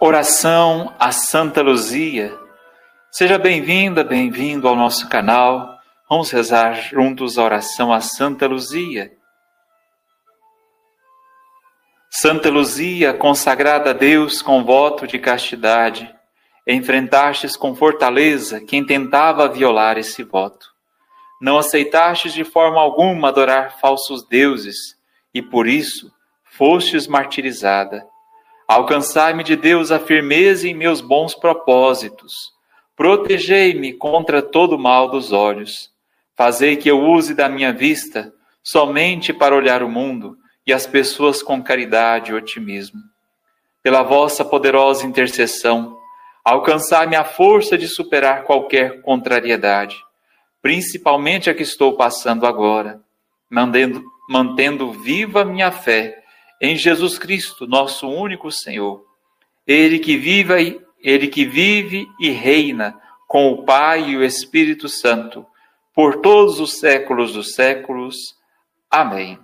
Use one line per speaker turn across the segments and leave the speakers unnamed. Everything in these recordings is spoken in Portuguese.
Oração a Santa Luzia. Seja bem-vinda, bem-vindo ao nosso canal. Vamos rezar juntos a oração a Santa Luzia. Santa Luzia, consagrada a Deus com voto de castidade, enfrentastes com fortaleza quem tentava violar esse voto. Não aceitastes de forma alguma adorar falsos deuses e por isso fostes martirizada Alcançai-me de Deus a firmeza em meus bons propósitos. Protegei-me contra todo mal dos olhos. Fazei que eu use da minha vista somente para olhar o mundo e as pessoas com caridade e otimismo. Pela vossa poderosa intercessão, alcançai-me a força de superar qualquer contrariedade, principalmente a que estou passando agora, mantendo, mantendo viva minha fé em Jesus Cristo, nosso único Senhor. Ele que vive, ele que vive e reina com o Pai e o Espírito Santo, por todos os séculos dos séculos. Amém.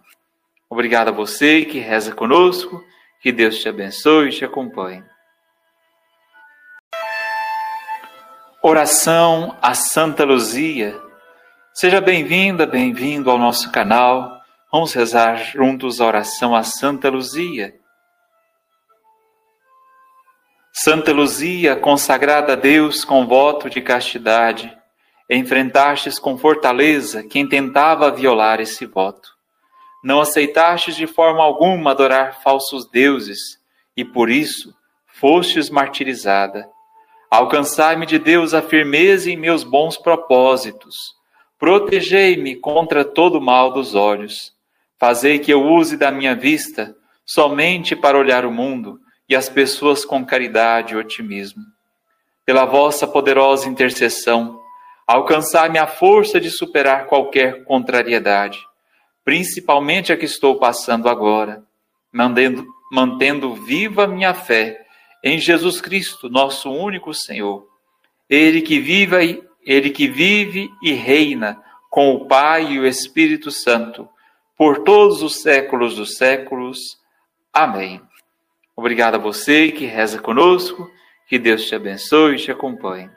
Obrigado a você que reza conosco, que Deus te abençoe e te acompanhe. Oração a Santa Luzia. Seja bem-vinda, bem-vindo ao nosso canal. Vamos rezar juntos a oração a Santa Luzia. Santa Luzia, consagrada a Deus com voto de castidade, enfrentastes com fortaleza quem tentava violar esse voto. Não aceitastes de forma alguma adorar falsos deuses e por isso fostes martirizada. Alcançai-me de Deus a firmeza em meus bons propósitos. Protegei-me contra todo mal dos olhos Fazei que eu use da minha vista somente para olhar o mundo e as pessoas com caridade e otimismo. Pela vossa poderosa intercessão, alcançai-me a força de superar qualquer contrariedade, principalmente a que estou passando agora, mantendo, mantendo viva minha fé em Jesus Cristo, nosso único Senhor. Ele que vive, ele que vive e reina com o Pai e o Espírito Santo por todos os séculos dos séculos. Amém. Obrigado a você que reza conosco, que Deus te abençoe e te acompanhe.